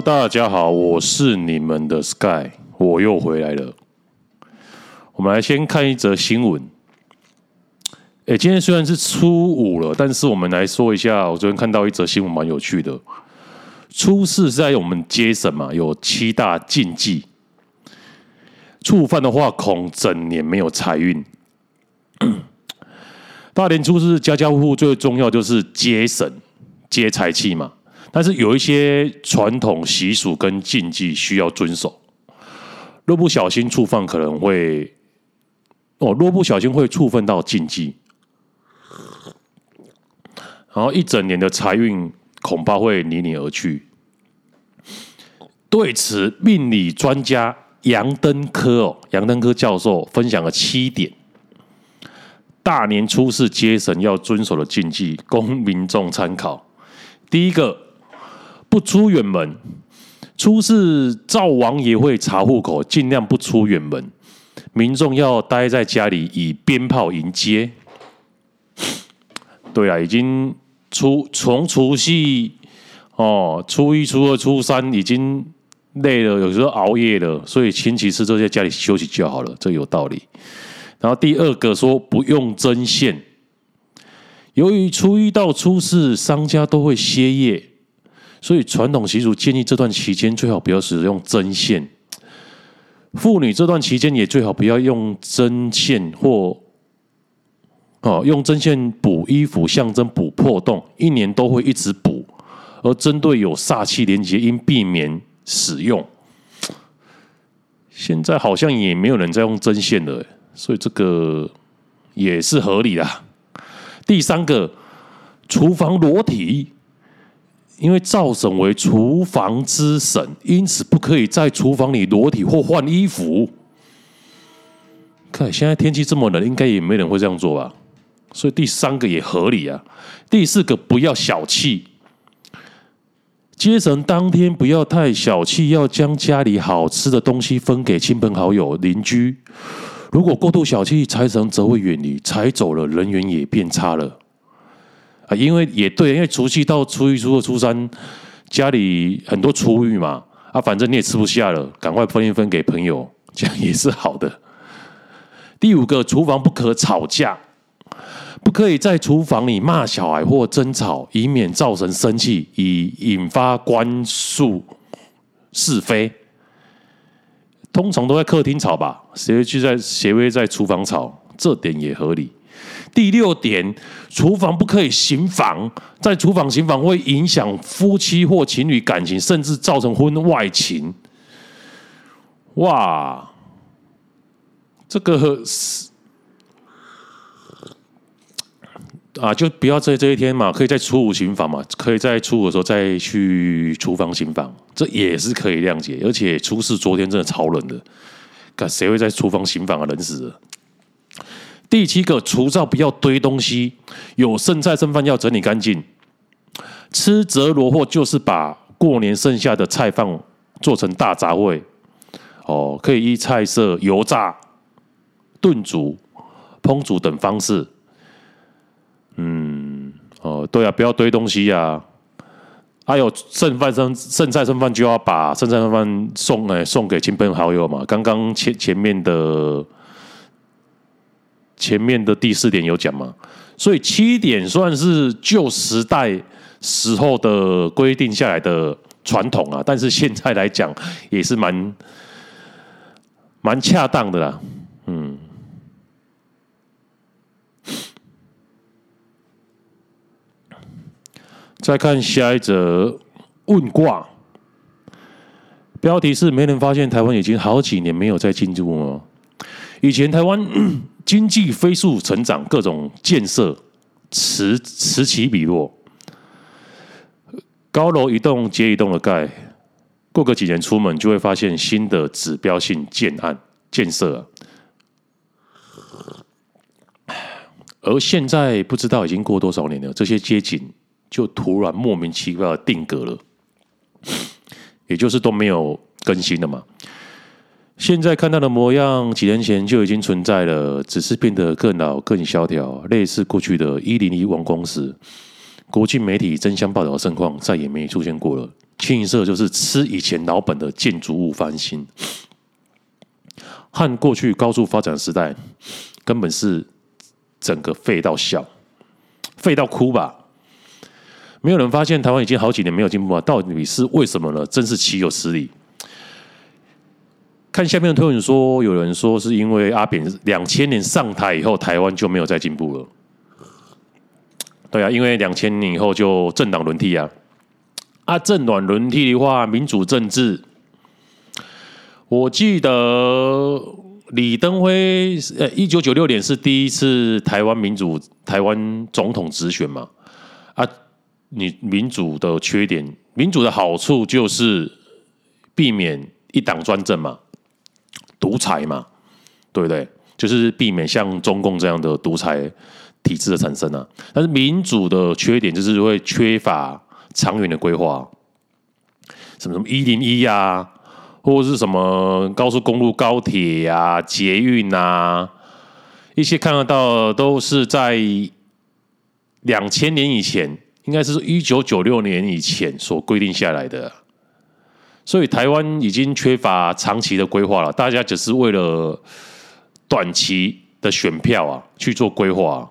大家好，我是你们的 Sky，我又回来了。我们来先看一则新闻。哎，今天虽然是初五了，但是我们来说一下，我昨天看到一则新闻，蛮有趣的。初四在我们接神嘛，有七大禁忌，触犯的话，恐整年没有财运。大年初四，家家户户最重要就是接神、接财气嘛。但是有一些传统习俗跟禁忌需要遵守，若不小心触犯，可能会哦，若不小心会触犯到禁忌，然后一整年的财运恐怕会离你而去。对此，命理专家杨登科哦，杨登科教授分享了七点。大年初四接神要遵守的禁忌，供民众参考。第一个，不出远门。初四灶王爷会查户口，尽量不出远门。民众要待在家里，以鞭炮迎接。对啊，已经初从除夕哦，初一、初二、初三已经累了，有时候熬夜了，所以星期四就在家里休息就好了，这有道理。然后第二个说不用针线，由于初一到初四商家都会歇业，所以传统习俗建议这段期间最好不要使用针线。妇女这段期间也最好不要用针线或哦用针线补衣服，象征补破洞，一年都会一直补。而针对有煞气连接，应避免使用。现在好像也没有人在用针线了。所以这个也是合理的。第三个，厨房裸体，因为灶神为厨房之神，因此不可以在厨房里裸体或换衣服。看现在天气这么冷，应该也没人会这样做吧？所以第三个也合理啊。第四个，不要小气，接神当天不要太小气，要将家里好吃的东西分给亲朋好友、邻居。如果过度小气，财神则会远离，财走了，人缘也变差了啊！因为也对，因为除夕到初一、初二、初三，家里很多厨余嘛啊，反正你也吃不下了，赶快分一分给朋友，这样也是好的。第五个，厨房不可吵架，不可以在厨房里骂小孩或争吵，以免造成生气，以引发官诉是非。通常都在客厅吵吧，谁会去在谁会在厨房吵？这点也合理。第六点，厨房不可以行房，在厨房行房会影响夫妻或情侣感情，甚至造成婚外情。哇，这个是。啊，就不要在这一天嘛，可以在初五行房嘛，可以在初五的时候再去厨房行房，这也是可以谅解。而且初四昨天真的超冷的，看谁会在厨房行房啊？冷死了。第七个，厨灶不要堆东西，有剩菜剩饭要整理干净。吃折罗货就是把过年剩下的菜饭做成大杂烩，哦，可以依菜色油炸、炖煮、烹煮等方式。嗯，哦，对啊，不要堆东西呀、啊。还、有剩饭剩剩菜剩饭，就要把剩菜剩饭送哎送给亲朋好友嘛。刚刚前前面的前面的第四点有讲嘛，所以七点算是旧时代时候的规定下来的传统啊，但是现在来讲也是蛮蛮恰当的啦，嗯。再看下一则问卦，标题是“没人发现台湾已经好几年没有再进入了”。以前台湾经济飞速成长，各种建设此此起彼落，高楼一栋接一栋的盖，过个几年出门就会发现新的指标性建案建设。而现在不知道已经过多少年了，这些街景。就突然莫名其妙的定格了，也就是都没有更新了嘛。现在看到的模样，几年前就已经存在了，只是变得更老、更萧条，类似过去的一零一王光时，国际媒体争相报道的盛况再也没出现过了。清一色就是吃以前老本的建筑物翻新，和过去高速发展时代根本是整个废到笑，废到哭吧。没有人发现台湾已经好几年没有进步啊，到底是为什么呢？真是岂有此理！看下面的推文说，有人说是因为阿扁两千年上台以后，台湾就没有再进步了。对啊，因为两千年以后就政党轮替啊。啊，政党轮替的话，民主政治，我记得李登辉呃，一九九六年是第一次台湾民主台湾总统直选嘛。啊，你民主的缺点，民主的好处就是避免一党专政嘛，独裁嘛，对不对？就是避免像中共这样的独裁体制的产生啊。但是民主的缺点就是会缺乏。长远的规划，什么什么一零一呀，或者是什么高速公路、高铁啊、捷运啊，一些看得到的都是在两千年以前，应该是一九九六年以前所规定下来的。所以台湾已经缺乏长期的规划了，大家只是为了短期的选票啊去做规划。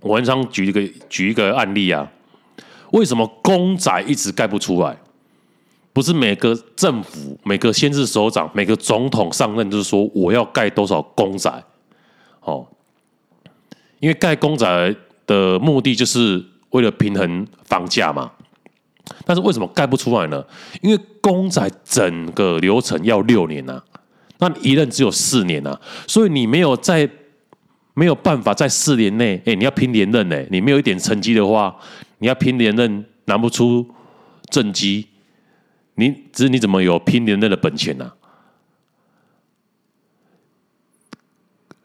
我很常举一个举一个案例啊，为什么公仔一直盖不出来？不是每个政府、每个县市首长、每个总统上任就是说我要盖多少公仔？哦，因为盖公仔的目的就是为了平衡房价嘛。但是为什么盖不出来呢？因为公仔整个流程要六年呐，那你一任只有四年呐，所以你没有在。没有办法在四年内，哎，你要拼连任呢？你没有一点成绩的话，你要拼连任拿不出政绩，你只是你怎么有拼连任的本钱呢、啊？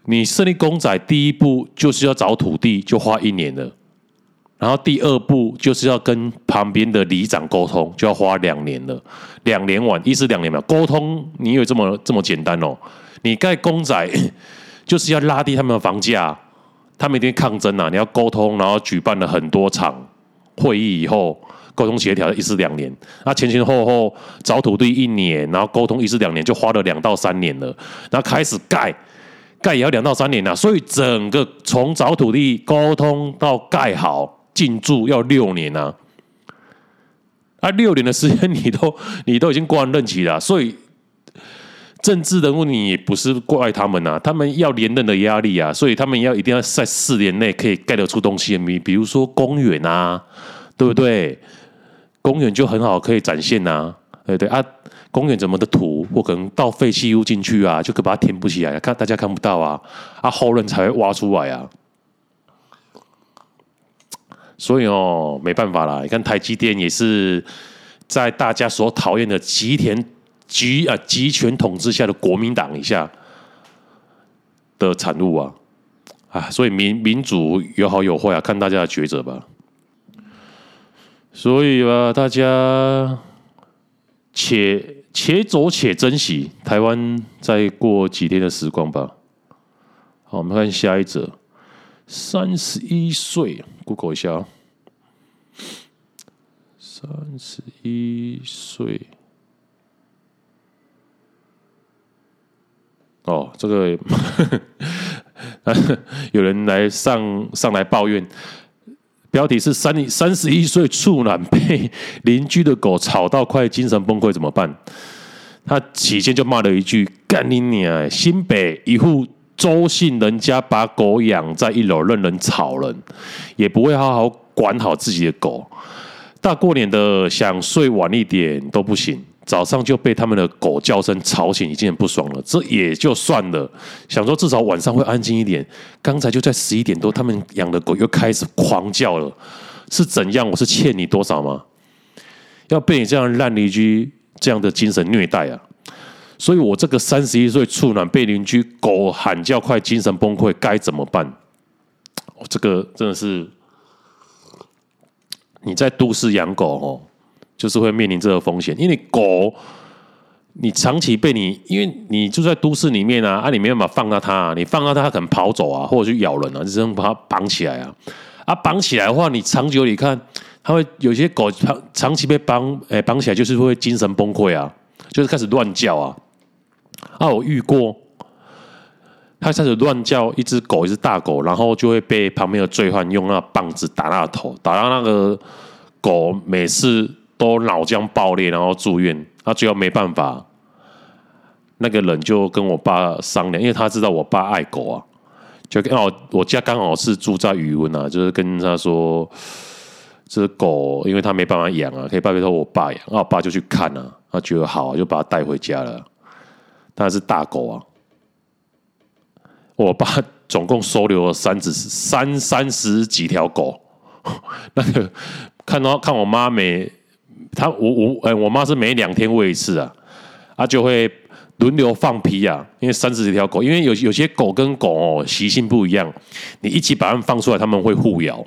你设立公仔第一步就是要找土地，就花一年了，然后第二步就是要跟旁边的里长沟通，就要花两年了，两年晚，一是两年嘛，沟通你以为这么这么简单哦？你盖公仔。就是要拉低他们的房价，他们一定抗争啊！你要沟通，然后举办了很多场会议以后，沟通协调一是两年，那前前后后找土地一年，然后沟通一是两年，就花了两到三年了。然后开始盖，盖也要两到三年啊。所以整个从找土地、沟通到盖好进驻要六年啊！啊，六年的时间你都 你都已经过完任期了，所以。政治人物，你也不是怪他们啊，他们要连任的压力啊，所以他们要一定要在四年内可以盖得出东西。比比如说公园啊，对不对？公园就很好，可以展现呐，对对啊。公园怎么的土，或可能倒废弃物进去啊，就可把它填补起来，看大家看不到啊，啊后人才会挖出来啊。所以哦，没办法啦，你看台积电也是在大家所讨厌的吉田。集啊集权统治下的国民党一下的产物啊啊，所以民民主有好有坏啊，看大家的抉择吧。所以啊，大家且且走且珍惜台湾再过几天的时光吧。好，我们看下一则，三十一岁，Google 一下，三十一岁。哦，这个 有人来上上来抱怨，标题是三三十一岁处男被邻居的狗吵到快精神崩溃怎么办？他起先就骂了一句：“干你娘！新北一户周姓人家把狗养在一楼，任人吵人，也不会好好管好自己的狗。大过年的想睡晚一点都不行。”早上就被他们的狗叫声吵醒，已经很不爽了。这也就算了，想说至少晚上会安静一点。刚才就在十一点多，他们养的狗又开始狂叫了，是怎样？我是欠你多少吗？要被你这样烂邻居这样的精神虐待啊！所以我这个三十一岁处男被邻居狗喊叫，快精神崩溃，该怎么办？我这个真的是你在都市养狗哦。就是会面临这个风险，因为狗，你长期被你，因为你就在都市里面啊，啊，你没办法放到它，啊，你放到它，它可能跑走啊，或者去咬人啊，就这样把它绑起来啊，啊，绑起来的话，你长久你看，它会有些狗长长期被绑诶绑起来，就是会精神崩溃啊，就是开始乱叫啊。啊，我遇过，他开始乱叫，一只狗，一只大狗，然后就会被旁边的罪犯用那棒子打那头，打到那个狗每次都脑浆爆裂，然后住院。他最后没办法，那个人就跟我爸商量，因为他知道我爸爱狗啊，就跟哦，我家刚好是住在鱼塭啊，就是跟他说。这狗，因为他没办法养啊，可以拜托我爸养。那我爸就去看啊，他觉得好，就把它带回家了。但是大狗啊，我爸总共收留了三十三三十几条狗。那个看到看我妈每他我我哎，我妈是每两天喂一次啊，他就会轮流放屁啊。因为三十几条狗，因为有有些狗跟狗哦习性不一样，你一起把它们放出来，他们会互咬。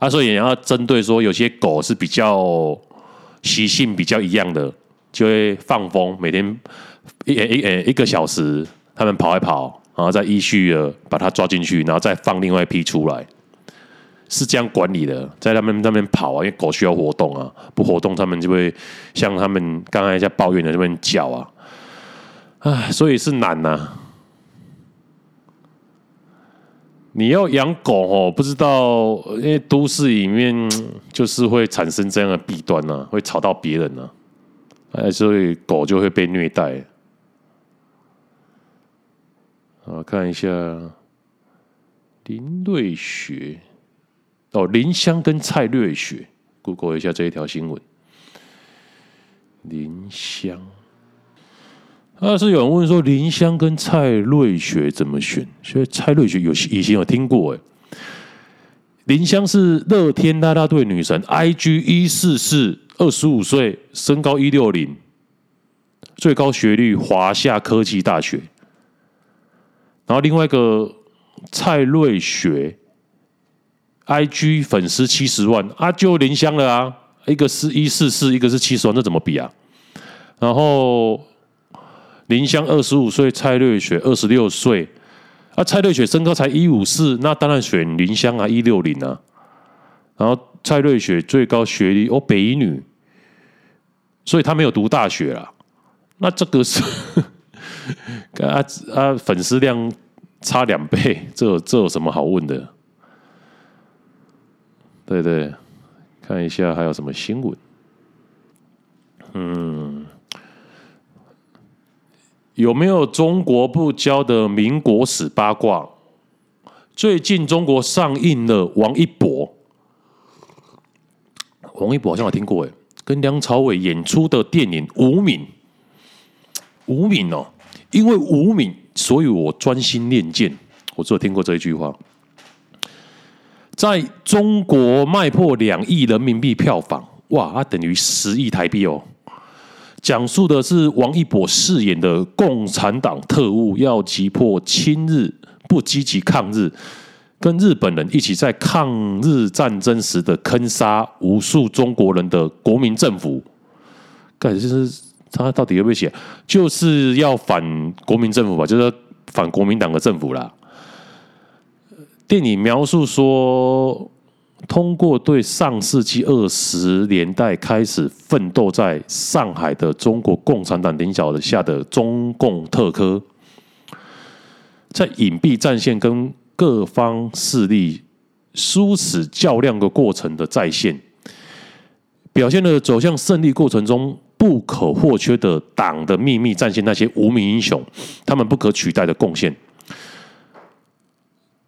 他说：“也要针对说，有些狗是比较习性比较一样的，就会放风，每天一一呃一个小时，他们跑一跑，然后再依序的把它抓进去，然后再放另外一批出来，是这样管理的，在他们那边跑啊，因为狗需要活动啊，不活动他们就会像他们刚才在抱怨的那边叫啊，唉，所以是难呐、”你要养狗哦，不知道，因为都市里面 就是会产生这样的弊端呢、啊，会吵到别人呢、啊，哎，所以狗就会被虐待。啊，看一下林瑞雪哦，林香跟蔡瑞雪，Google 一下这一条新闻，林香。那是有人问说林香跟蔡瑞雪怎么选？所以蔡瑞雪有以前有听过哎。林香是乐天啦啦队女神，IG 一四四，二十五岁，身高一六零，最高学历华夏科技大学。然后另外一个蔡瑞雪，IG 粉丝七十万啊，就林香了啊，一个是一四四，一个是七十万，这怎么比啊？然后。林香二十五岁，蔡瑞雪二十六岁，啊，蔡瑞雪身高才一五四，那当然选林香啊，一六零啊。然后蔡瑞雪最高学历哦，北医女，所以她没有读大学啦。那这个是 啊啊，粉丝量差两倍，这有这有什么好问的？对对，看一下还有什么新闻？嗯。有没有中国不教的民国史八卦？最近中国上映了王一博，王一博好像我听过哎，跟梁朝伟演出的电影《无名》。无名哦，因为无名，所以我专心练剑。我只有听过这一句话，在中国卖破两亿人民币票房，哇，它等于十亿台币哦。讲述的是王一博饰演的共产党特务，要击破亲日不积极抗日，跟日本人一起在抗日战争时的坑杀无数中国人的国民政府。感觉是他到底有没有写？就是要反国民政府吧，就是反国民党的政府啦。电影描述说。通过对上世纪二十年代开始奋斗在上海的中国共产党领导下的中共特科，在隐蔽战线跟各方势力殊死较量的过程的再现，表现了走向胜利过程中不可或缺的党的秘密战线那些无名英雄，他们不可取代的贡献。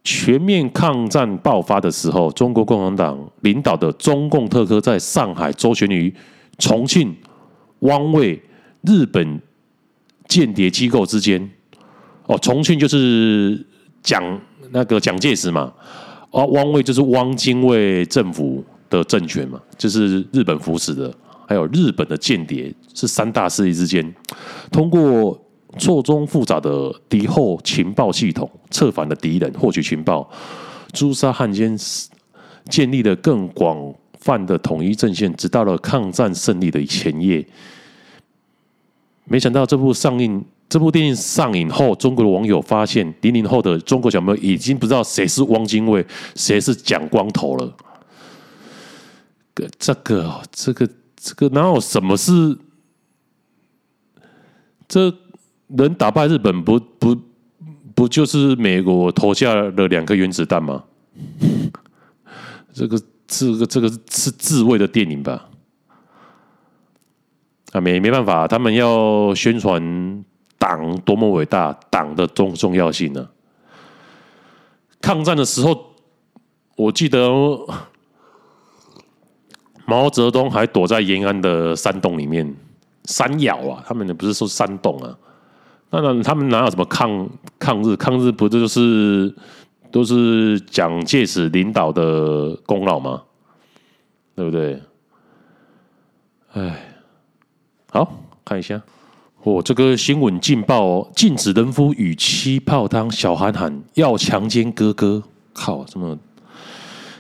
全面抗战爆发的时候，中国共产党领导的中共特科在上海周旋于重庆、汪伪、日本间谍机构之间。哦，重庆就是蒋那个蒋介石嘛，哦，汪伪就是汪精卫政府的政权嘛，就是日本扶持的，还有日本的间谍，是三大势力之间通过。错综复杂的敌后情报系统，策反的敌人获取情报，诛杀汉奸，建立了更广泛的统一阵线，直到了抗战胜利的前夜。没想到这部上映，这部电影上映后，中国的网友发现，零零后的中国小朋友已经不知道谁是汪精卫，谁是蒋光头了。这个这个这个哪有什么是这能打败日本不不不就是美国投下了两颗原子弹吗？这个这个这个是自卫的电影吧？啊，没没办法，他们要宣传党多么伟大，党的重重要性呢？抗战的时候，我记得毛泽东还躲在延安的山洞里面，山窑啊，他们不是说山洞啊，那那他们哪有什么抗抗日？抗日不就是都是蒋介石领导的功劳吗？对不对？哎。好，看一下，我、哦、这个新闻劲爆哦！禁止人夫与妻泡汤，小韩喊要强奸哥哥，靠！什么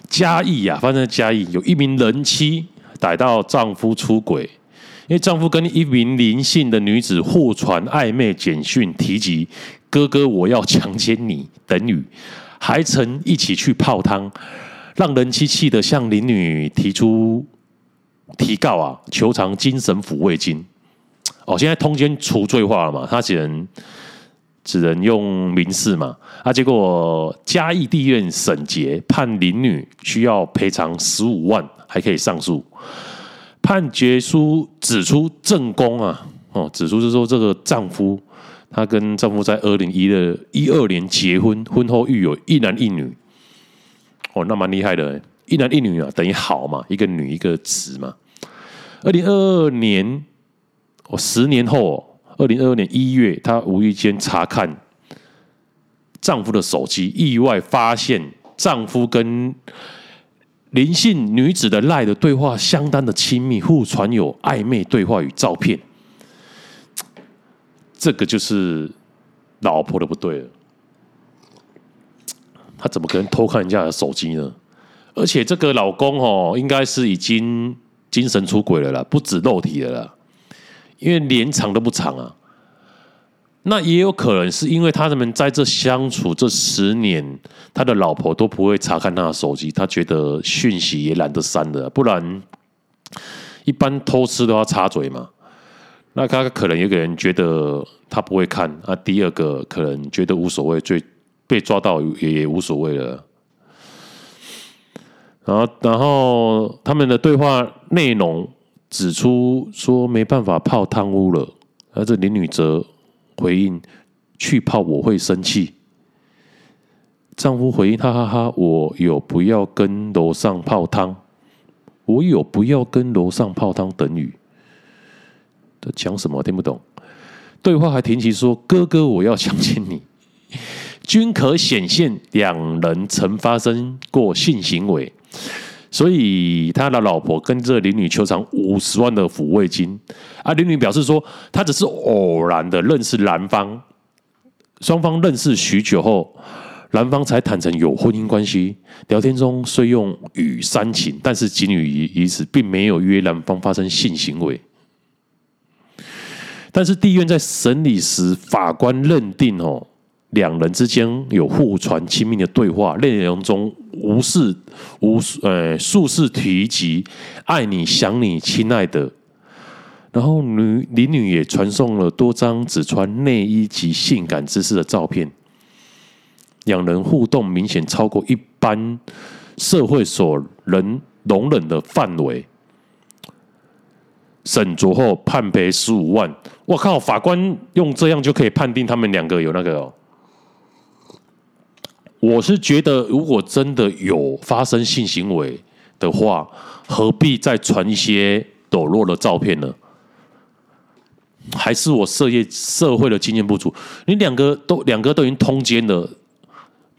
嘉义呀？发生在嘉义，有一名人妻逮到丈夫出轨，因为丈夫跟一名林姓的女子互传暧昧简讯，提及“哥哥，我要强奸你”等语，还曾一起去泡汤，让人妻气得向林女提出。提告啊，求偿精神抚慰金。哦，现在通奸除罪化了嘛，他只能只能用民事嘛。啊，结果嘉义地院审结判林女需要赔偿十五万，还可以上诉。判决书指出，正宫啊，哦，指出是说这个丈夫，他跟丈夫在二零一二一二年结婚，婚后育有一男一女。哦，那蛮厉害的。一男一女啊，等于好嘛，一个女一个子嘛。二零二二年，哦，十年后，二零二二年一月，她无意间查看丈夫的手机，意外发现丈夫跟林姓女子的赖的对话相当的亲密，互传有暧昧对话与照片。这个就是老婆的不对了，他怎么可能偷看人家的手机呢？而且这个老公哦，应该是已经精神出轨了啦，不止肉体了啦，因为连长都不长啊。那也有可能是因为他们在这相处这十年，他的老婆都不会查看他的手机，他觉得讯息也懒得删了，不然一般偷吃都要插嘴嘛。那他可能有个人觉得他不会看，啊，第二个可能觉得无所谓，最被抓到也也无所谓了。然后，然后他们的对话内容指出说没办法泡汤屋了，而这林女则回应去泡我会生气。丈夫回应哈哈哈，我有不要跟楼上泡汤，我有不要跟楼上泡汤等语。他讲什么听不懂？对话还提及说哥哥我要相信你，均可显现两人曾发生过性行为。所以他的老婆跟这林女求偿五十万的抚慰金，啊，林女表示说，她只是偶然的认识男方，双方认识许久后，男方才坦诚有婚姻关系。聊天中虽用语煽情，但是仅于于此，并没有约男方发生性行为。但是地院在审理时，法官认定哦。两人之间有互传亲密的对话，内容中无视无呃数次提及爱你、想你、亲爱的。然后女林女也传送了多张只穿内衣及性感姿势的照片，两人互动明显超过一般社会所能容忍的范围。审酌后判赔十五万。我靠，法官用这样就可以判定他们两个有那个。我是觉得，如果真的有发生性行为的话，何必再传一些抖落的照片呢？还是我社业社会的经验不足？你两个都两个都已经通奸了，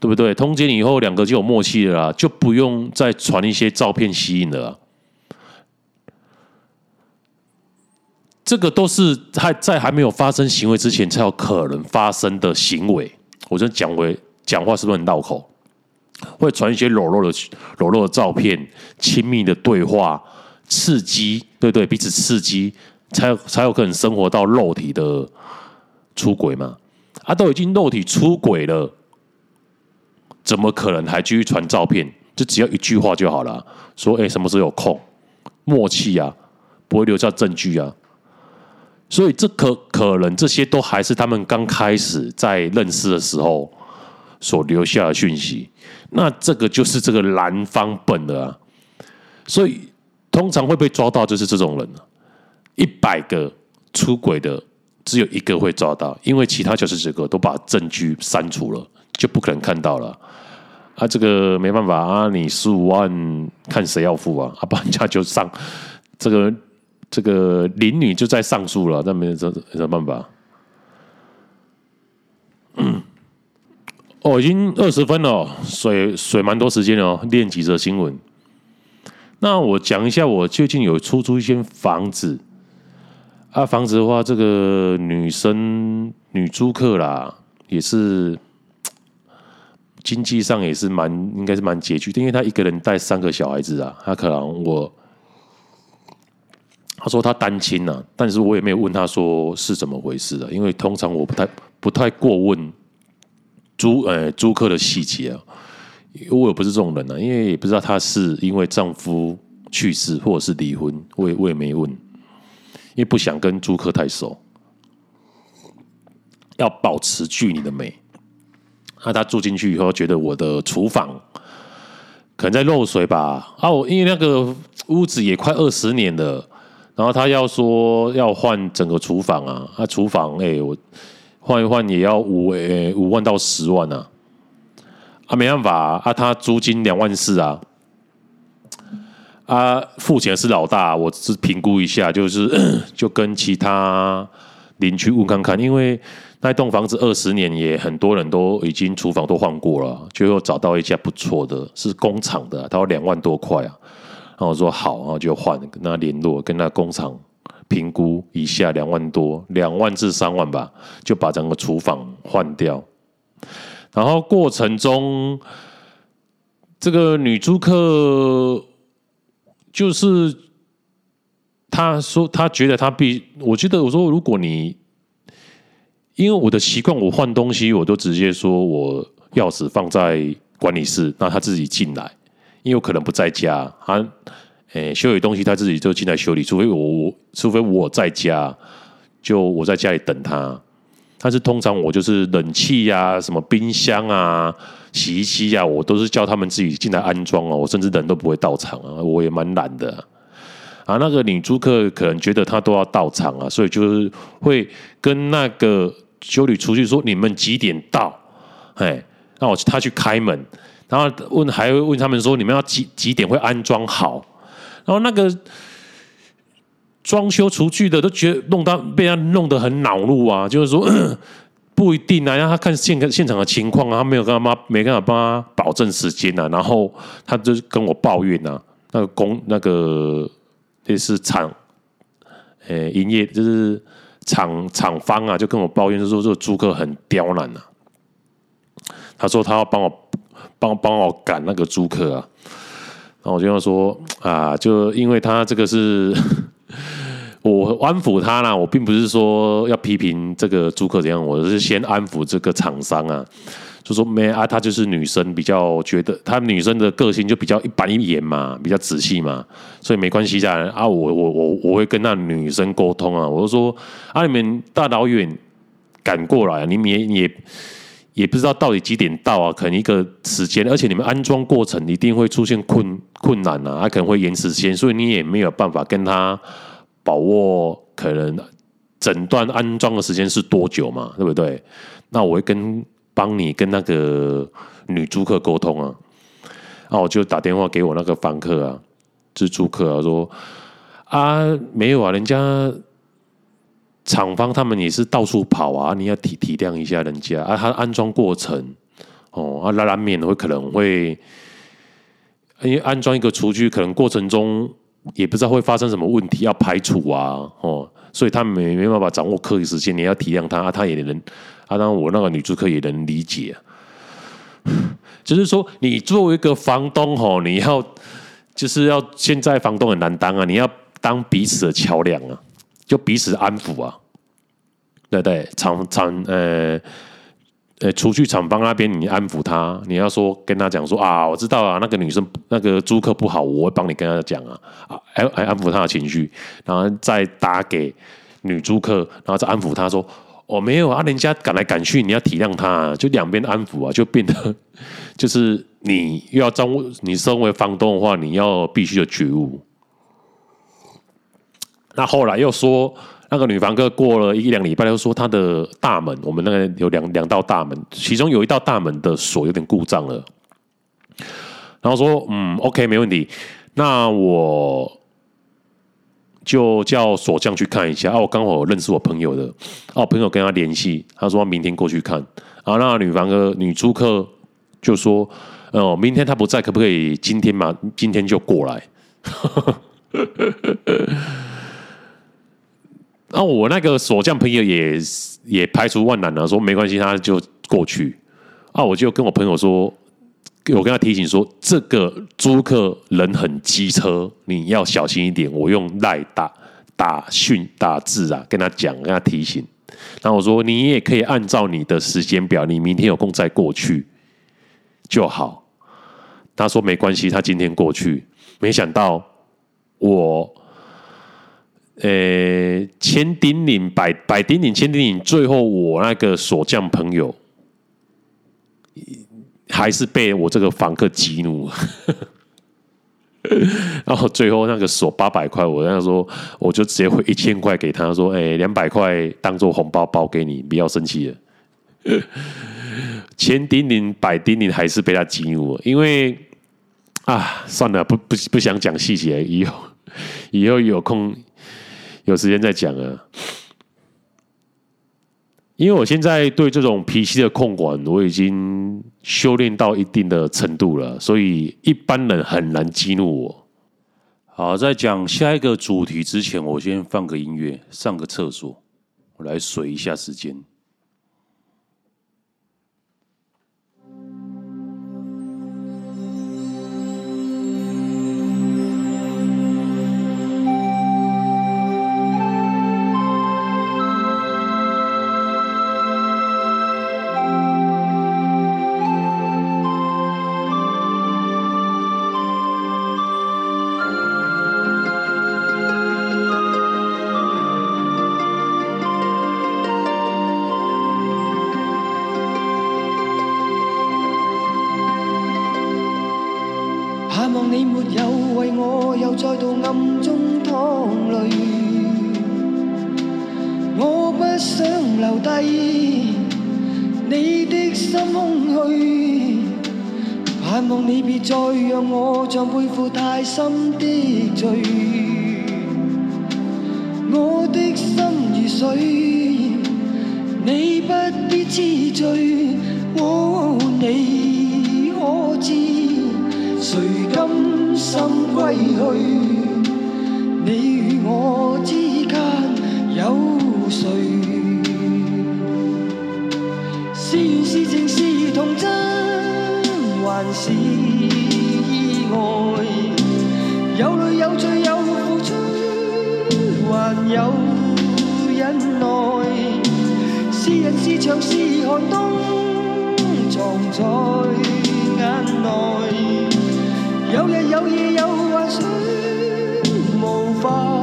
对不对？通奸以后，两个就有默契了，就不用再传一些照片吸引了。这个都是还在还没有发生行为之前才有可能发生的行为。我就讲回。讲话是不是很绕口？会传一些裸露的裸露的照片，亲密的对话，刺激，对对，彼此刺激，才才有可能生活到肉体的出轨嘛？啊，都已经肉体出轨了，怎么可能还继续传照片？就只要一句话就好了，说哎，什么时候有空？默契啊，不会留下证据啊。所以这可可能这些都还是他们刚开始在认识的时候所留下的讯息。那这个就是这个男方本的啊。所以通常会被抓到就是这种人，一百个出轨的只有一个会抓到，因为其他九十九个都把证据删除了，就不可能看到了。啊，这个没办法啊，你十五万看谁要付啊？啊，不然家就上这个。这个林女就在上诉了，那没有这什么办法。嗯，哦，已经二十分了，水水蛮多时间哦，练几则新闻。那我讲一下，我最近有出租一间房子啊，房子的话，这个女生女租客啦，也是经济上也是蛮应该是蛮拮据的，因为她一个人带三个小孩子啊，她可能我。他说他单亲呐，但是我也没有问他说是怎么回事啊，因为通常我不太不太过问租呃租客的细节啊，我也不是这种人啊，因为也不知道他是因为丈夫去世或者是离婚，我也我也没问，因为不想跟租客太熟，要保持距离的美。那他住进去以后，觉得我的厨房可能在漏水吧？啊，我因为那个屋子也快二十年了。然后他要说要换整个厨房啊，啊厨房哎、我换一换也要五诶、五万到十万啊，啊没办法啊，他租金两万四啊，啊付钱是老大，我只是评估一下，就是 就跟其他邻居问看看，因为那栋房子二十年也很多人都已经厨房都换过了，最后找到一家不错的，是工厂的，他要两万多块啊。然后我说好，然后就换，跟他联络，跟他工厂评估一下，两万多，两万至三万吧，就把整个厨房换掉。然后过程中，这个女租客就是她说，她觉得她必，我觉得我说，如果你因为我的习惯，我换东西我都直接说我钥匙放在管理室，那她自己进来。因为我可能不在家，啊诶修理东西，他自己就进来修理。除非我，我除非我在家，就我在家里等他。但是通常我就是冷气呀、什么冰箱啊、洗衣机呀、啊，我都是叫他们自己进来安装哦。我甚至人都不会到场啊，我也蛮懒的啊。那个女租客可能觉得他都要到场啊，所以就是会跟那个修理出去说：“你们几点到？”哎，让我他去开门。然后问，还会问他们说：“你们要几几点会安装好？”然后那个装修厨具的都觉得弄到被他弄得很恼怒啊，就是说 不一定啊，让他看现现场的情况啊，他没有跟他妈没办法帮他保证时间啊，然后他就跟我抱怨啊，那个工那个也是厂，诶，营业就是厂厂方啊，就跟我抱怨，就说这个租客很刁难啊。他说他要帮我。帮帮我赶那个租客啊，我就要说 啊，就因为他这个是 我安抚他啦，我并不是说要批评这个租客怎样，我是先安抚这个厂商啊，就说没啊，他就是女生比较觉得，他女生的个性就比较一板一眼嘛，比较仔细嘛，所以没关系的啊，我我我我会跟那女生沟通啊，我就说啊，你们大老远赶过来，你们也。也不知道到底几点到啊？可能一个时间，而且你们安装过程一定会出现困困难啊，他可能会延时间，所以你也没有办法跟他把握可能整段安装的时间是多久嘛，对不对？那我会跟帮你跟那个女租客沟通啊，那我就打电话给我那个房客啊，就租客啊，说啊没有啊，人家。厂方他们也是到处跑啊，你要体体谅一下人家啊。他安装过程哦，啊，难免会可能会，因为安装一个厨具，可能过程中也不知道会发生什么问题，要排除啊，哦，所以他们没没办法掌握客理时间，你要体谅他，啊，他也能啊，当然我那个女租客也能理解，就是说你作为一个房东哦，你要就是要现在房东很难当啊，你要当彼此的桥梁啊。就彼此安抚啊，对对，厂厂呃，呃，除去厂方那边你安抚他，你要说跟他讲说啊，我知道啊，那个女生那个租客不好，我会帮你跟他讲啊，啊，哎哎，安抚他的情绪，然后再打给女租客，然后再安抚他说，哦，没有啊，人家赶来赶去，你要体谅他啊，就两边安抚啊，就变得 就是你又要掌握，你身为房东的话，你要必须有觉悟。那后来又说。那个女房客过了一两礼拜，又说她的大门，我们那个有两两道大门，其中有一道大门的锁有点故障了。然后说，嗯，OK，没问题，那我就叫锁匠去看一下。啊，我刚好认识我朋友的，啊，我朋友跟他联系，他说他明天过去看。啊，那女房客女租客就说，哦，明天他不在，可不可以今天嘛？今天就过来。那、我那个锁匠朋友也也排除万难了，说没关系，他就过去。啊，我就跟我朋友说，我跟他提醒说，这个租客人很机车，你要小心一点。我用赖打打讯打字啊，跟他讲，跟他提醒。然后我说，你也可以按照你的时间表，你明天有空再过去就好。他说没关系，他今天过去。没想到我。呃，千叮咛百百叮咛千叮咛，最后我那个锁匠朋友还是被我这个房客激怒了，然后最后那个锁八百块，我那时候我就直接汇一千块给他说：“哎，两百块当做红包包给你，不要生气了。”千叮咛百叮咛，还是被他激怒了，因为啊，算了，不不不想讲细节，以后以后有空。有时间再讲啊，因为我现在对这种脾气的控管，我已经修炼到一定的程度了，所以一般人很难激怒我。好，在讲下一个主题之前，我先放个音乐，上个厕所，我来水一下时间。不想留低你的心空虚盼望你别再让我像背负太深的罪我的心如水你不必痴醉你可知谁甘心归去你与我之间有谁还是意外有泪有罪有付出还有忍耐是人是墙是寒冬藏在眼内有日有夜有幻想无法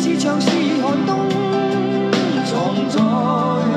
是长是寒冬，藏在。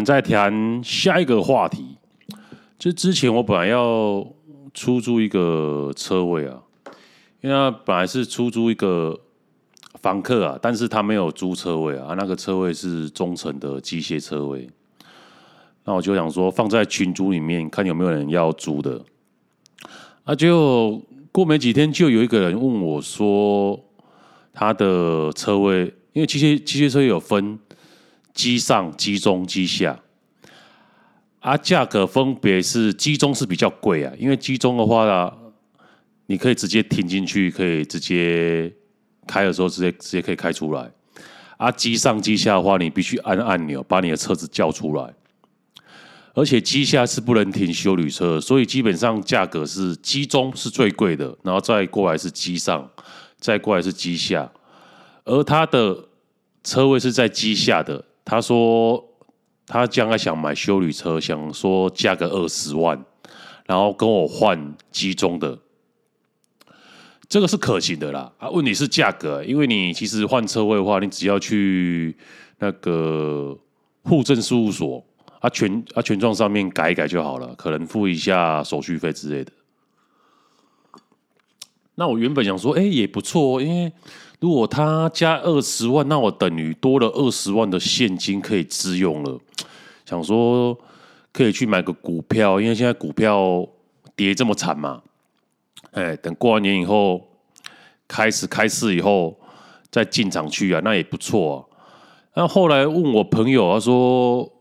们再谈下一个话题。就之前我本来要出租一个车位啊，因为他本来是出租一个房客啊，但是他没有租车位啊，那个车位是中层的机械车位。那我就想说放在群组里面看有没有人要租的。啊，就过没几天就有一个人问我说，他的车位，因为机械机械车有分机上、机中、机下。啊，价格分别是机中是比较贵啊，因为机中的话呢，你可以直接停进去，可以直接开的时候直接直接可以开出来。啊，机上机下的话，你必须按按钮把你的车子叫出来，而且机下是不能停修旅车，所以基本上价格是机中是最贵的，然后再过来是机上，再过来是机下，而他的车位是在机下的，他说。他将来想买修旅车，想说加个二十万，然后跟我换机中的，这个是可行的啦。啊，问题是价格，因为你其实换车位的话，你只要去那个户政事务所啊权啊权状上面改一改就好了，可能付一下手续费之类的。那我原本想说，哎，也不错，因为如果他加二十万，那我等于多了二十万的现金可以自用了。想说可以去买个股票，因为现在股票跌这么惨嘛。哎，等过完年以后开始开市以后再进场去啊，那也不错啊。那后来问我朋友，他说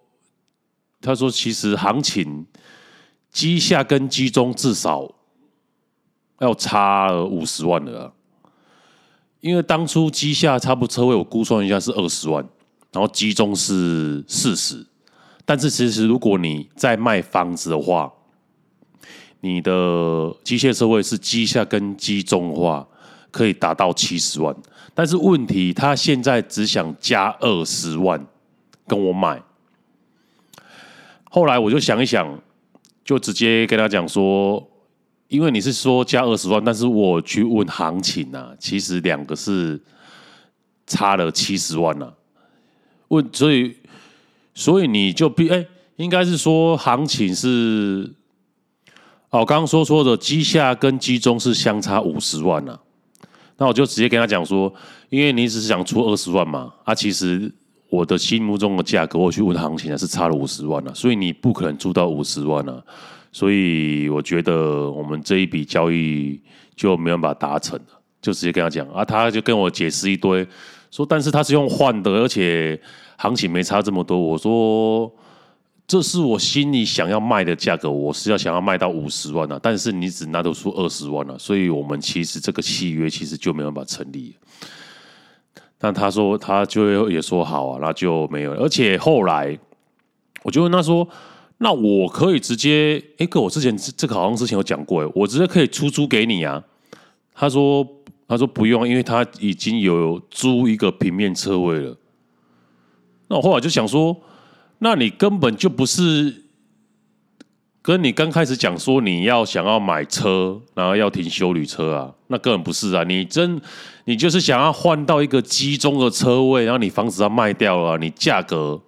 他说其实行情机下跟机中至少要差五十万了，因为当初机下差不多车位我估算一下是二十万，然后机中是四十。但是其实，如果你在卖房子的话，你的机械车位是机下跟机中的话，可以达到七十万。但是问题，他现在只想加二十万跟我买。后来我就想一想，就直接跟他讲说，因为你是说加二十万，但是我去问行情啊，其实两个是差了七十万啊。问所以。所以你就必哎、应该是说行情是哦，刚刚说说的机下跟机中是相差五十万呐、那我就直接跟他讲说，因为你只是想出二十万嘛，啊，其实我的心目中的价格，我去问行情呢是差了五十万了、所以你不可能出到五十万了、所以我觉得我们这一笔交易就没有办法达成了，就直接跟他讲啊，他就跟我解释一堆，说但是他是用换的，而且。行情没差这么多，我说这是我心里想要卖的价格，我是要想要卖到五十万啊，但是你只拿得出二十万啊，所以我们其实这个契约其实就没办法成立。但他说他就也说好啊，那就没有。而且后来我就问他说，那我可以直接，哎哥，我之前这个好像之前有讲过，哎，我直接可以出租给你啊。他说他说不用，因为他已经有租一个平面车位了。那我后来就想说，那你根本就不是跟你刚开始讲说你要想要买车，然后要停修旅车啊，那根本不是啊！你真你就是想要换到一个集中的车位，然后你房子要卖掉了，你价格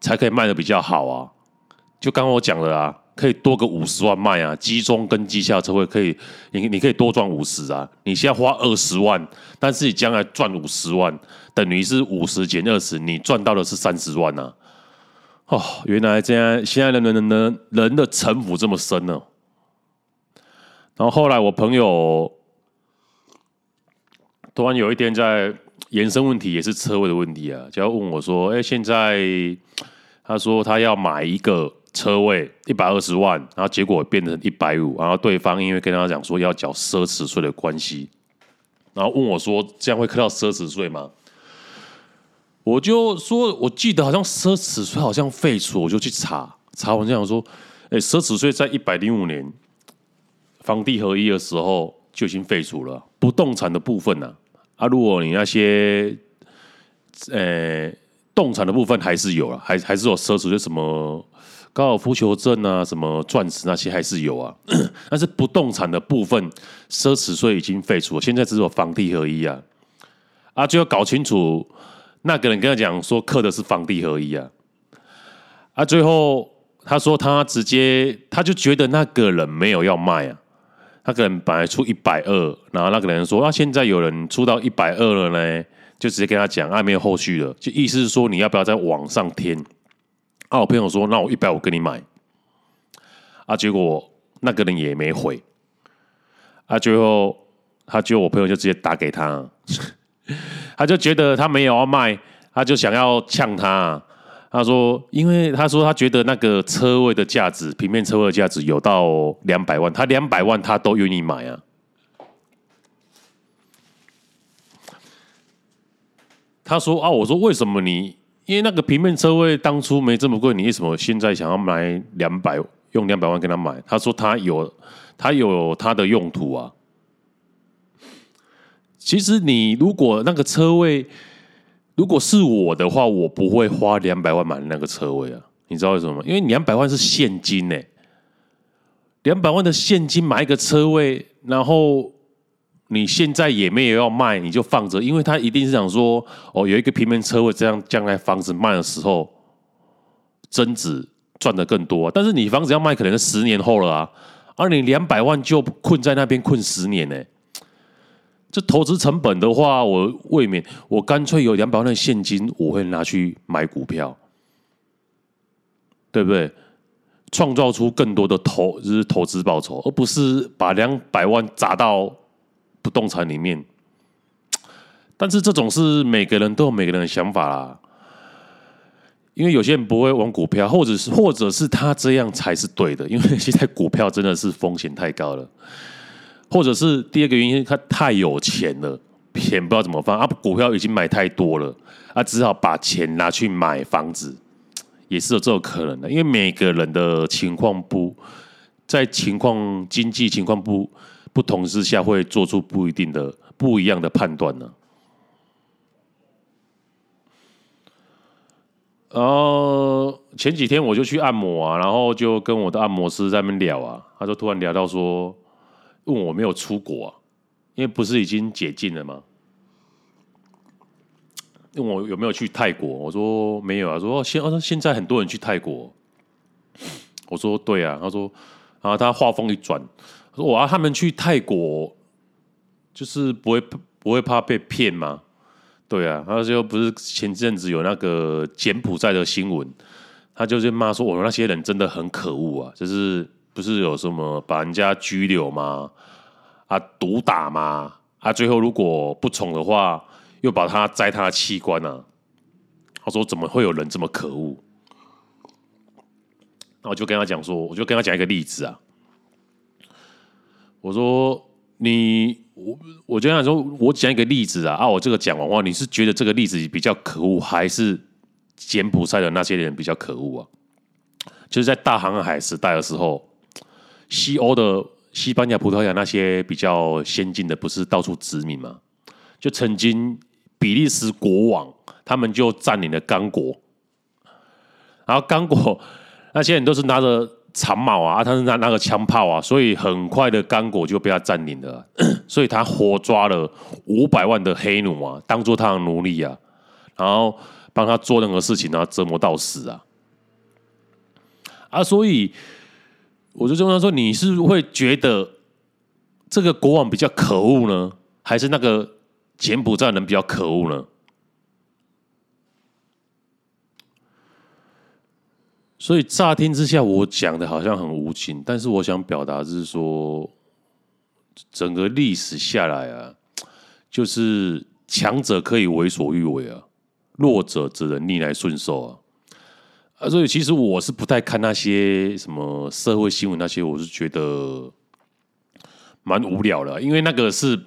才可以卖得比较好啊。就刚刚我讲的啊，可以多个五十万卖啊，机中跟机下车位可以，你你可以多赚五十啊。你现在花二十万，但是你将来赚五十万。等于是五十减二十，你赚到的是三十万呐、啊！哦，原来这样，现在的人人人的城府这么深呢、然后后来我朋友突然有一天在延伸问题，也是车位的问题啊，就要问我说：“哎，现在他说他要买一个车位一百二十万，然后结果变成一百五，然后对方因为跟他讲说要缴奢侈税的关系，然后问我说这样会扣到奢侈税吗？”我就说，我记得好像奢侈税好像废除，我就去查查完这样说，哎，奢侈税在一百零五年房地合一的时候就已经废除了，不动产的部分呢，啊，如果你那些，呃，动产的部分还是有了，还还是有奢侈税，什么高尔夫球证啊，什么钻石那些还是有啊，但是不动产的部分奢侈税已经废除了，现在只有房地合一啊，啊，就要搞清楚。那个人跟他讲说，刻的是房地合一啊，啊，最后他说他直接他就觉得那个人没有要卖啊，那个人本来出一百二，然后那个人说啊，现在有人出到一百二了呢，就直接跟他讲啊，没有后续了，就意思是说你要不要再往上添？啊，我朋友说那我一百五跟你买，啊，结果那个人也没回，啊，最后他就我朋友就直接打给他，他就觉得他没有要卖，他就想要呛他。他说：“因为他说他觉得那个车位的价值，平面车位的价值有到两百万，他两百万他都愿意买啊。”他说：“啊，我说为什么你？因为那个平面车位当初没这么贵，你为什么现在想要买两百，用两百万跟他买？”他说：“他有，他有他的用途啊。其实你如果那个车位。”如果是我的话，我不会花两百万买那个车位啊！你知道为什么吗？因为两百万是现金呢，两百万的现金买一个车位，然后你现在也没有要卖，你就放着，因为他一定是想说，哦，有一个平面车位，这样将来房子卖的时候增值赚的更多。但是你房子要卖，可能是十年后了啊，而你两百万就困在那边困十年呢。这投资成本的话，我未免我干脆有两百万的现金，我会拿去买股票，对不对？创造出更多的投就是投资报酬，而不是把两百万砸到不动产里面。但是这种是每个人都有每个人的想法啦，因为有些人不会玩股票，或者是或者是他这样才是对的，因为现在股票真的是风险太高了。或者是第二个原因，他太有钱了，钱不知道怎么放啊，股票已经买太多了，啊，只好把钱拿去买房子，也是有这种可能的。因为每个人的情况不在情况经济情况不不同之下，会做出不一定的不一样的判断呢。然后前几天我就去按摩啊，然后就跟我的按摩师在那边聊啊，他就突然聊到说。问我没有出国啊，因为不是已经解禁了吗？问我有没有去泰国，我说没有啊。说现，他说现在很多人去泰国，我说对啊。他说，然后他话锋一转，说我要他们去泰国，就是不会不会怕被骗吗？对啊，他就不是前阵子有那个柬埔寨的新闻，他就是骂说，我们那些人真的很可恶啊，就是。不是有什么把人家拘留吗？啊，毒打吗？啊，最后如果不从的话，又把他摘他的器官呢、啊？他说：“怎么会有人这么可恶？”那我就跟他讲说，我就跟他讲一个例子啊。我说：“你我我就想说，我讲一个例子啊。啊，我这个讲完话，你是觉得这个例子比较可恶，还是柬埔寨的那些人比较可恶啊？就是在大航海时代的时候。”西欧的西班牙、葡萄牙那些比较先进的，不是到处殖民吗？就曾经比利时国王他们就占领了刚果，然后刚果 那些人都是拿着长矛啊，他是拿那个枪炮啊，所以很快的刚果就被他占领了，所以他活抓了五百万的黑奴啊，当做他的奴隶啊，然后帮他做任何事情啊，折磨到死啊，啊，所以。我就问他说：“你是会觉得这个国王比较可恶呢，还是那个柬埔寨人比较可恶呢？”所以乍听之下，我讲的好像很无情，但是我想表达是说，整个历史下来啊，就是强者可以为所欲为啊，弱者只能逆来顺受啊。啊，所以其实我是不太看那些什么社会新闻，那些我是觉得蛮无聊的，因为那个是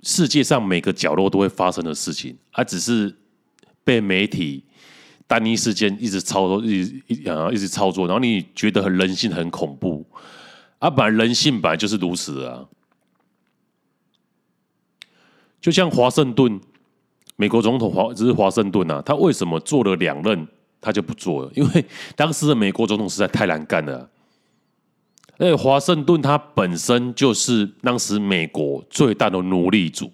世界上每个角落都会发生的事情，而只是被媒体单一事件一直操作，一直一啊一直操作，然后你觉得很人性很恐怖，啊，本来人性本来就是如此啊，就像华盛顿，美国总统华只是华盛顿啊，他为什么做了两任？他就不做了，因为当时的美国总统实在太难干了。而且华盛顿他本身就是当时美国最大的奴隶主，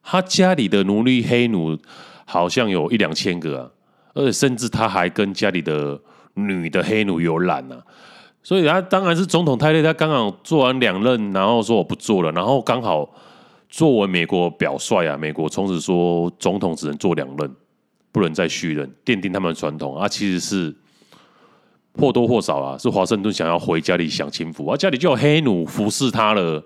他家里的奴隶黑奴好像有一两千个啊，而且甚至他还跟家里的女的黑奴有染呢、啊。所以他当然是总统太累，他刚好做完两任，然后说我不做了，然后刚好作为美国表率啊，美国从此说总统只能做两任，不能再续任，奠定他们的传统啊，其实是或多或少啊，是华盛顿想要回家里享清福啊，家里就有黑奴服侍他了，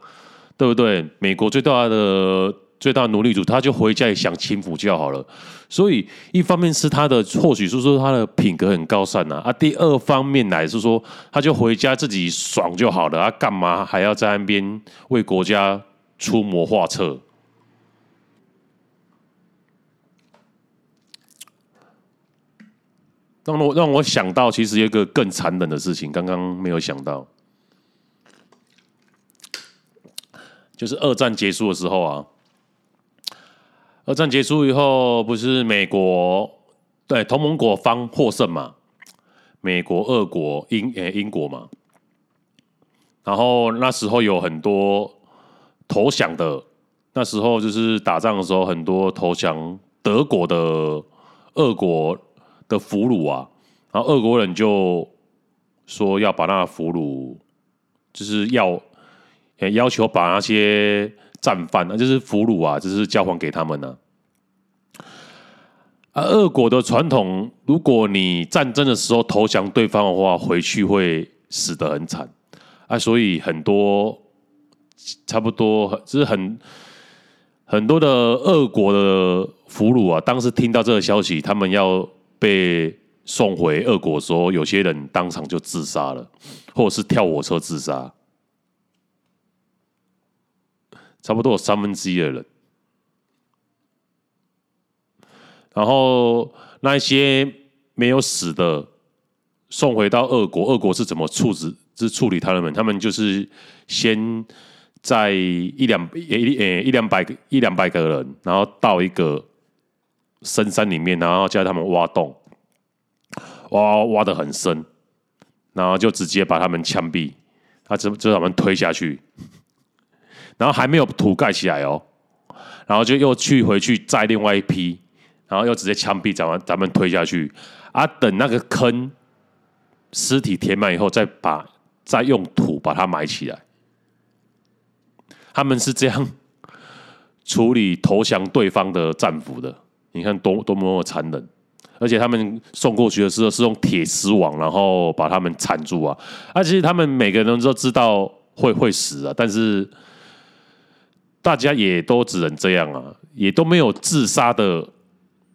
对不对？美国最大的。最大的奴隶主，他就回家里享清福就好了。所以，一方面是他的，或许是说他的品格很高尚啊。啊，第二方面来是说，他就回家自己爽就好了。他、啊、干嘛还要在那边为国家出谋划策？让我让我想到，其实有一个更残忍的事情，刚刚没有想到，就是二战结束的时候啊。二战结束以后，不是美国对同盟国方获胜嘛？美国、俄国、英诶英国嘛。然后那时候有很多投降的，那时候就是打仗的时候，很多投降德国的俄国的俘虏啊。然后俄国人就说要把那俘虏，就是要要求把那些。战犯那就是俘虏啊，就是交还给他们呢、啊。啊，俄国的传统，如果你战争的时候投降对方的话，回去会死得很惨啊。所以很多差不多就是很很多的俄国的俘虏啊，当时听到这个消息，他们要被送回俄国的时候，有些人当场就自杀了，或者是跳火车自杀。差不多有三分之一的人，然后那些没有死的送回到俄国，俄国是怎么处置？是处理他们？他们就是先在一两一一两百个一两百个人，然后到一个深山里面，然后叫他们挖洞，挖挖得很深，然后就直接把他们枪毙，他就就把他们推下去。然后还没有土盖起来哦，然后就又去回去再另外一批，然后又直接枪毙咱们咱们推下去啊！等那个坑尸体填满以后，再把再用土把它埋起来。他们是这样处理投降对方的战俘的，你看多多么么残忍！而且他们送过去的时候是用铁丝网，然后把他们缠住啊！而且他们每个人都知道会会死啊，但是。大家也都只能这样啊，也都没有自杀的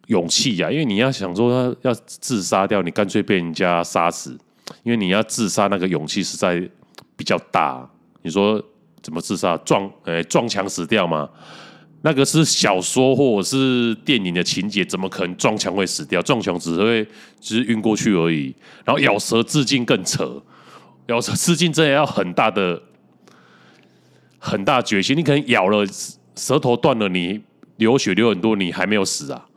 勇气呀。因为你要想说要自杀掉，你干脆被人家杀死。因为你要自杀，那个勇气实在比较大。你说怎么自杀？撞诶撞墙死掉吗？那个是小说或者是电影的情节，怎么可能撞墙会死掉？撞墙只会只是晕过去而已。然后咬舌自尽更扯，咬舌自尽真的要很大的。很大决心，你可能咬了舌头断了，你流血流很多，你还没有死啊！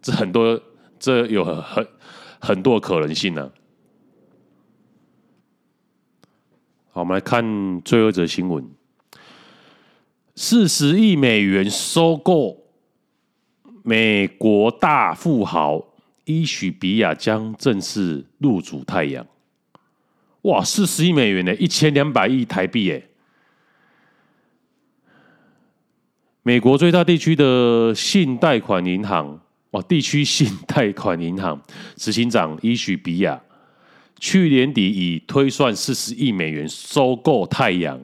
这很多，这有很很很多可能性呢、啊。好，我们来看最后一则新闻：四十亿美元收购美国大富豪伊许比亚将正式入主太阳。哇，四十亿美元呢，一千两百亿台币耶！美国最大地区的信贷款银行，哇，地区信贷款银行 执行长伊许比亚去年底以推算四十亿美元收购太阳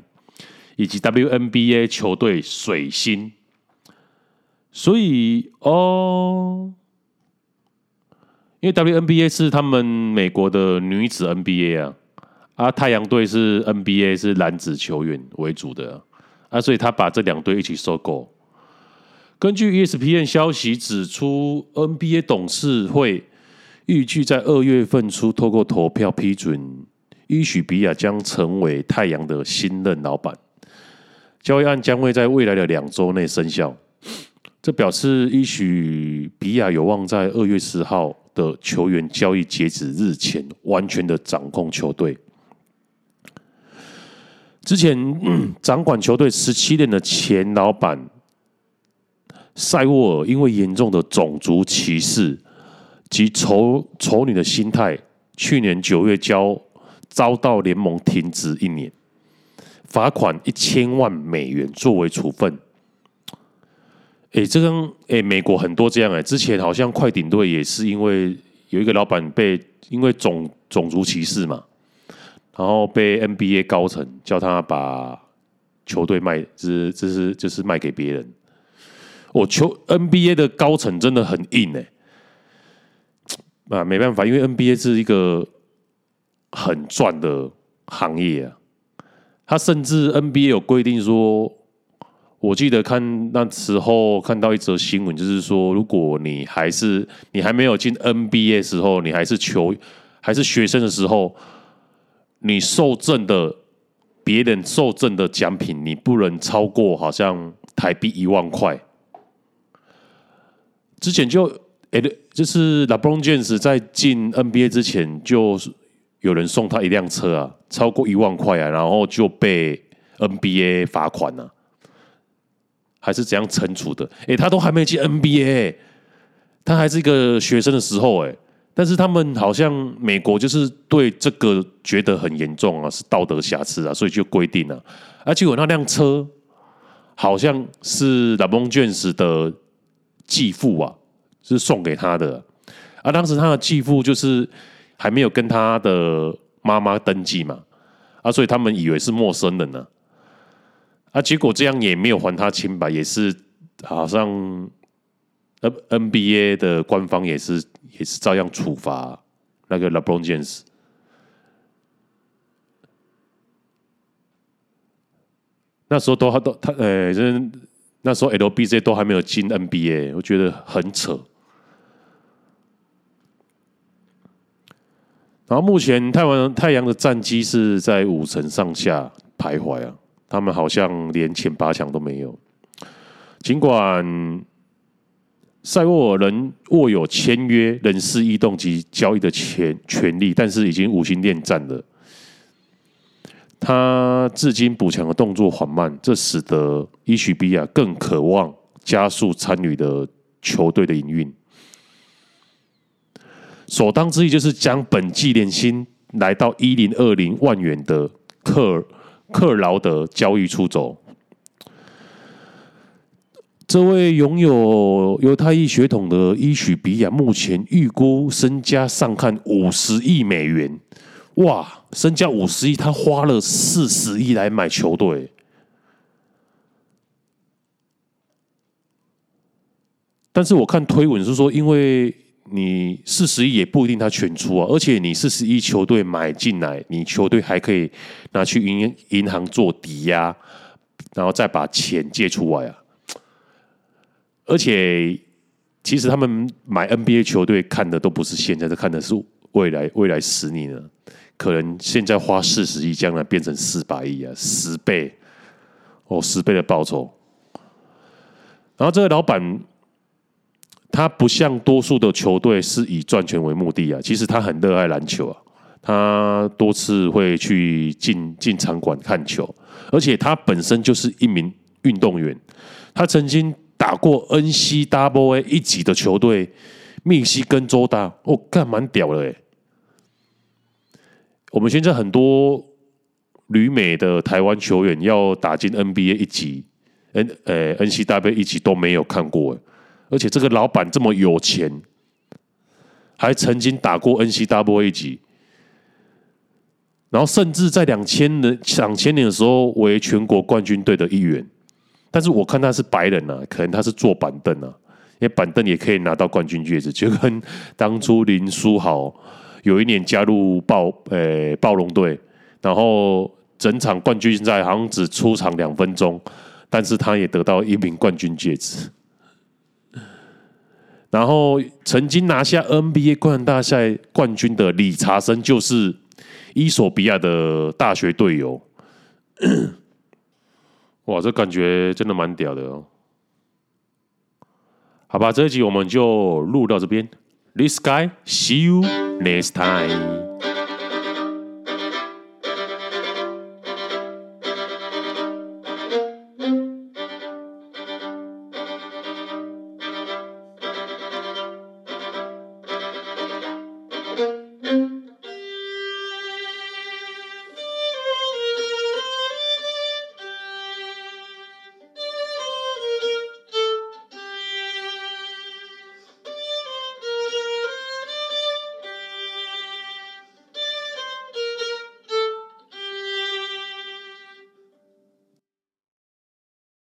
以及 WNBA 球队水星，所以哦，因为 WNBA 是他们美国的女子 NBA 啊，啊，太阳队是 NBA 是男子球员为主的。啊，所以他把这两队一起收购。根据 ESPN 消息指出，NBA 董事会预计在二月份初透过投票批准伊许比亚将成为太阳的新任老板。交易案将会在未来的两周内生效。这表示伊许比亚有望在二月十号的球员交易截止日前完全的掌控球队。之前、掌管球队十七年的前老板塞沃尔，因为严重的种族歧视，及丑丑女的心态，去年九月交遭到联盟停职一年，罚款一千万美元作为处分。哎，这张哎，美国很多这样哎，之前好像快艇队也是因为有一个老板被因为种种族歧视嘛，然后被 NBA 高层叫他把球队卖，这这是就是卖给别人。我球 NBA 的高层真的很硬哎，啊，没办法，因为 NBA 是一个很赚的行业啊，他甚至 NBA 有规定说。我记得看那时候看到一则新闻，就是说，如果你还是你还没有进 NBA 时候，你还是球还是学生的时候，你受赠的别人受赠的奖品，你不能超过好像台币一万块。之前就诶，就是 LeBron James 在进 NBA 之前，就有人送他一辆车啊，超过一万块啊，然后就被 NBA 罚款了啊。还是怎样惩处的？哎，他都还没进 NBA，他还是一个学生的时候，哎，但是他们好像美国就是对这个觉得很严重啊，是道德瑕疵啊，所以就规定了。而且我那辆车好像是 LeBron James 的继父啊，是送给他的。啊，当时他的继父就是还没有跟他的妈妈登记嘛，啊，所以他们以为是陌生人呢。啊，结果这样也没有还他清白，也是好像 N NBA 的官方也是也是照样处罚那个 LeBron James。那时候都他都他呃，那时候 LBJ 都还没有进 NBA，我觉得很扯。然后目前太阳太阳的战绩是在五成上下徘徊啊。他们好像连前八强都没有。尽管塞沃尔人握有签约、人事异动及交易的权权利，但是已经无心恋战了。他至今补强的动作缓慢，这使得伊许比亚更渴望加速参与的球队的营运。首当之义就是将本季年薪来到一零二零万元的克。克劳德交易出走，这位拥有犹太裔血统的伊许比亚目前预估身家上看五十亿美元。哇，身家五十亿，他花了四十亿来买球队。但是我看推文是说，因为。你四十亿也不一定他全出啊，而且你四十亿球队买进来，你球队还可以拿去银银行做抵押，然后再把钱借出来啊。而且其实他们买 NBA 球队看的都不是现在，是看的是未来未来十年了。可能现在花四十亿，将来变成四百亿啊，十倍哦，十倍的报酬。然后这个老板。他不像多数的球队是以赚钱为目的啊，其实他很热爱篮球啊，他多次会去进进场馆看球，而且他本身就是一名运动员，他曾经打过 NCAA 一级的球队密西根州大，哦，干蛮屌的哎。我们现在很多旅美的台湾球员要打进 NBA 一级，N 呃 NCWA 一级都没有看过。而且这个老板这么有钱，还曾经打过 NCAA 级，然后甚至在两千年两千年的时候为全国冠军队的一员。但是我看他是白人啊，可能他是坐板凳啊，因为板凳也可以拿到冠军戒指，就跟当初林书豪有一年加入暴呃暴龙队，然后整场冠军赛好像只出场两分钟，但是他也得到一名冠军戒指。然后曾经拿下 NBA 冠大赛冠军的理查森，就是伊索比亚的大学队友。哇，这感觉真的蛮屌的哦！好吧，这一集我们就录到这边。This guy, see you next time.